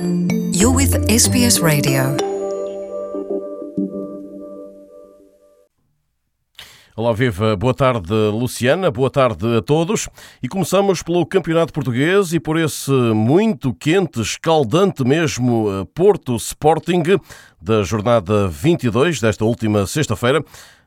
You're with SBS Radio. Olá, viva. Boa tarde, Luciana. Boa tarde a todos. E começamos pelo Campeonato Português e por esse muito quente, escaldante mesmo, eh, Porto Sporting da jornada 22 desta última sexta-feira.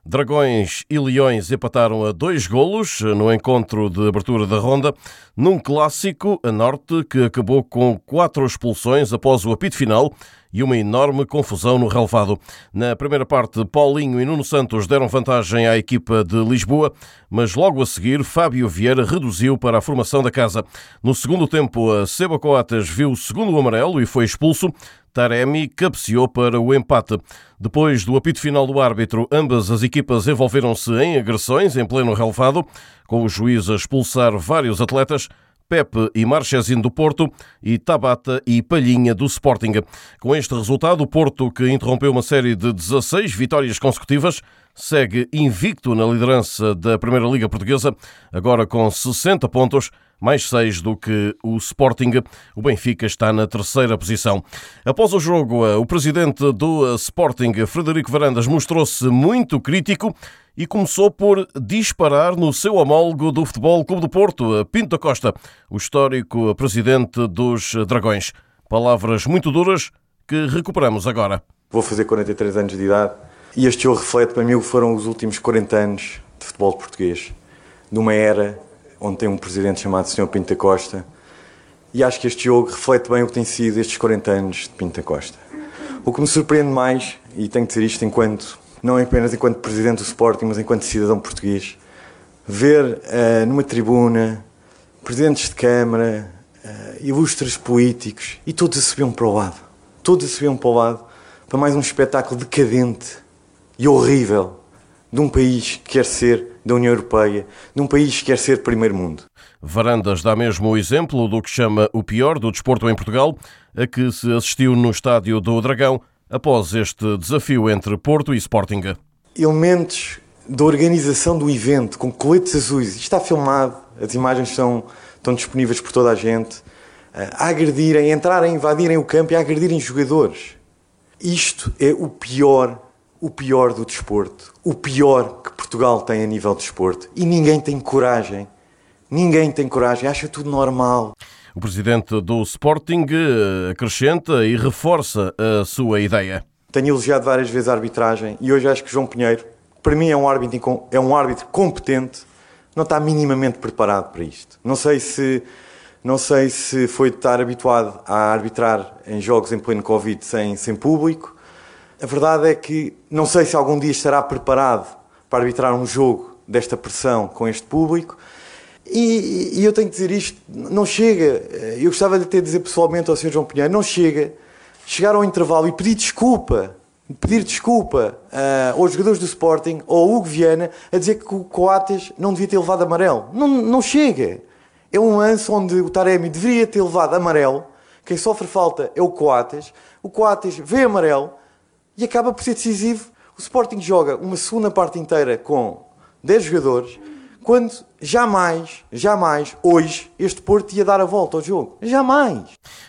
Dragões e Leões empataram a dois golos no encontro de abertura da ronda, num clássico a norte que acabou com quatro expulsões após o apito final e uma enorme confusão no relevado. Na primeira parte, Paulinho e Nuno Santos deram vantagem à equipa de Lisboa, mas logo a seguir, Fábio Vieira reduziu para a formação da casa. No segundo tempo, a Seba Coates viu o segundo amarelo e foi expulso. Taremi cabeceou para o empate. Depois do apito final do árbitro, ambas as equipas envolveram-se em agressões em pleno relevado, com o juiz a expulsar vários atletas. Pepe e Marchesin do Porto e Tabata e Palhinha do Sporting. Com este resultado, o Porto, que interrompeu uma série de 16 vitórias consecutivas, segue invicto na liderança da Primeira Liga Portuguesa, agora com 60 pontos mais seis do que o Sporting. O Benfica está na terceira posição. Após o jogo, o presidente do Sporting, Frederico Varandas, mostrou-se muito crítico e começou por disparar no seu homólogo do Futebol Clube do Porto, Pinto Costa, o histórico presidente dos Dragões. Palavras muito duras que recuperamos agora. Vou fazer 43 anos de idade e este jogo reflete para mim o que foram os últimos 40 anos de futebol português, numa era onde tem um presidente chamado Sr. Pinta Costa, e acho que este jogo reflete bem o que tem sido estes 40 anos de Pinta Costa. O que me surpreende mais, e tenho que dizer isto enquanto, não apenas enquanto presidente do Sporting, mas enquanto cidadão português, ver uh, numa tribuna presidentes de Câmara, uh, ilustres políticos, e todos a subiam para o lado. Todos a subiam para o lado para mais um espetáculo decadente e horrível de um país que quer ser da União Europeia, de um país que quer ser primeiro mundo. Varandas dá mesmo o exemplo do que chama o pior do desporto em Portugal, a que se assistiu no estádio do Dragão após este desafio entre Porto e Sporting. Elementos da organização do evento, com coletes azuis, isto está filmado, as imagens estão, estão disponíveis por toda a gente, a agredirem, a entrarem, a invadirem o campo e a agredirem jogadores. Isto é o pior o pior do desporto, o pior que Portugal tem a nível de desporto. E ninguém tem coragem. Ninguém tem coragem, acha tudo normal. O presidente do Sporting eh, acrescenta e reforça a sua ideia. Tenho elogiado várias vezes a arbitragem e hoje acho que João Pinheiro, para mim, é um árbitro, é um árbitro competente, não está minimamente preparado para isto. Não sei se não sei se foi de estar habituado a arbitrar em jogos em pleno Covid sem, sem público, a verdade é que não sei se algum dia estará preparado para arbitrar um jogo desta pressão com este público. E, e, eu tenho que dizer isto, não chega, eu gostava de ter dizer pessoalmente ao Sr. João Pinheiro, não chega chegar ao intervalo e pedir desculpa, pedir desculpa uh, aos jogadores do Sporting ou ao Hugo Viana a dizer que o Coates não devia ter levado amarelo. Não, não chega. É um lance onde o Taremi deveria ter levado amarelo, quem sofre falta é o Coates, o Coates vê amarelo, e acaba por ser decisivo. O Sporting joga uma segunda parte inteira com 10 jogadores, quando jamais, jamais, hoje, este Porto ia dar a volta ao jogo. Jamais.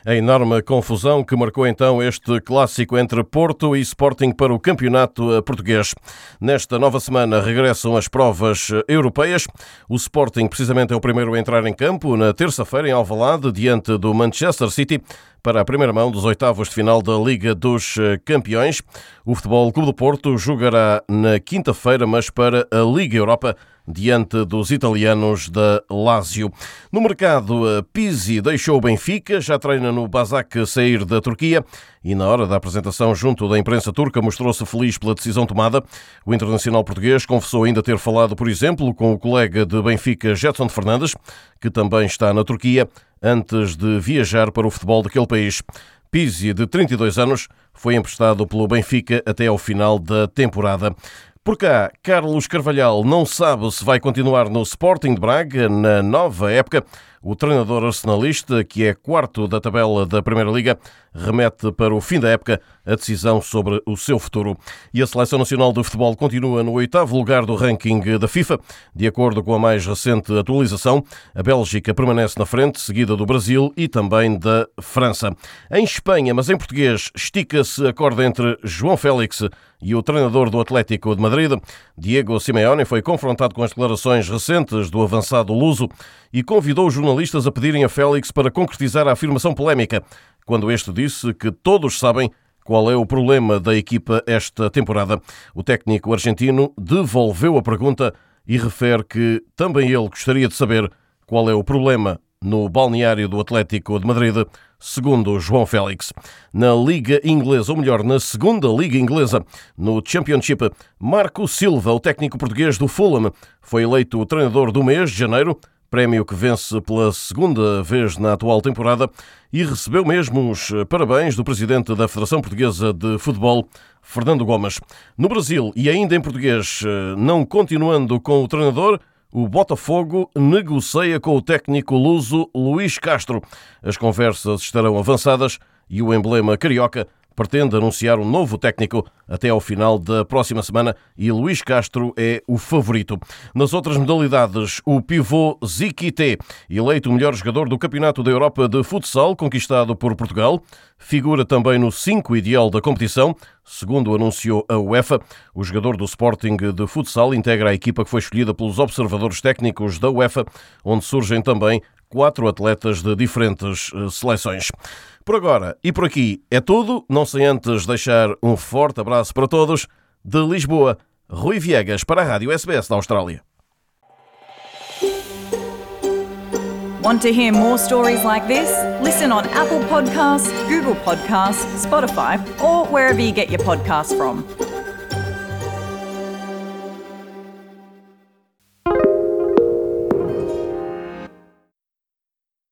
A enorme confusão que marcou então este clássico entre Porto e Sporting para o campeonato português. Nesta nova semana regressam as provas europeias. O Sporting, precisamente, é o primeiro a entrar em campo na terça-feira em Alvalade, diante do Manchester City para a primeira mão dos oitavos de final da Liga dos Campeões. O Futebol Clube do Porto jogará na quinta-feira, mas para a Liga Europa diante dos italianos da Lazio. No mercado, Pizzi deixou o Benfica, já treina no Basak sair da Turquia e na hora da apresentação junto da imprensa turca mostrou-se feliz pela decisão tomada. O internacional português confessou ainda ter falado, por exemplo, com o colega de Benfica, Jetson Fernandes, que também está na Turquia, antes de viajar para o futebol daquele país. Pizzi, de 32 anos, foi emprestado pelo Benfica até ao final da temporada. Por cá, Carlos Carvalhal não sabe se vai continuar no Sporting de Braga na nova época. O treinador arsenalista, que é quarto da tabela da Primeira Liga, remete para o fim da época a decisão sobre o seu futuro. E a Seleção Nacional de Futebol continua no oitavo lugar do ranking da FIFA. De acordo com a mais recente atualização, a Bélgica permanece na frente, seguida do Brasil e também da França. Em Espanha, mas em português, estica-se a corda entre João Félix e o treinador do Atlético de Madrid, Diego Simeone, foi confrontado com as declarações recentes do avançado luso e convidou os jornalistas a pedirem a Félix para concretizar a afirmação polémica, quando este disse que todos sabem qual é o problema da equipa esta temporada. O técnico argentino devolveu a pergunta e refere que também ele gostaria de saber qual é o problema no balneário do Atlético de Madrid, segundo João Félix. Na Liga Inglesa, ou melhor, na segunda Liga Inglesa, no Championship, Marco Silva, o técnico português do Fulham, foi eleito treinador do mês de janeiro, prémio que vence pela segunda vez na atual temporada e recebeu mesmo os parabéns do presidente da Federação Portuguesa de Futebol, Fernando Gomes. No Brasil, e ainda em português, não continuando com o treinador, o Botafogo negocia com o técnico luso Luís Castro. As conversas estarão avançadas e o emblema carioca pretende anunciar um novo técnico até ao final da próxima semana e Luís Castro é o favorito. Nas outras modalidades, o pivô Ziquité, eleito o melhor jogador do Campeonato da Europa de Futsal, conquistado por Portugal, figura também no 5 ideal da competição, segundo anunciou a UEFA. O jogador do Sporting de Futsal integra a equipa que foi escolhida pelos observadores técnicos da UEFA, onde surgem também quatro atletas de diferentes eh, seleções. Por agora e por aqui é tudo, não sem antes deixar um forte abraço para todos. De Lisboa, Rui Viegas para a Rádio SBS da Austrália. Want to hear more stories like this? Listen on Apple Podcasts, Google Podcasts, Spotify, or wherever you get your podcasts from.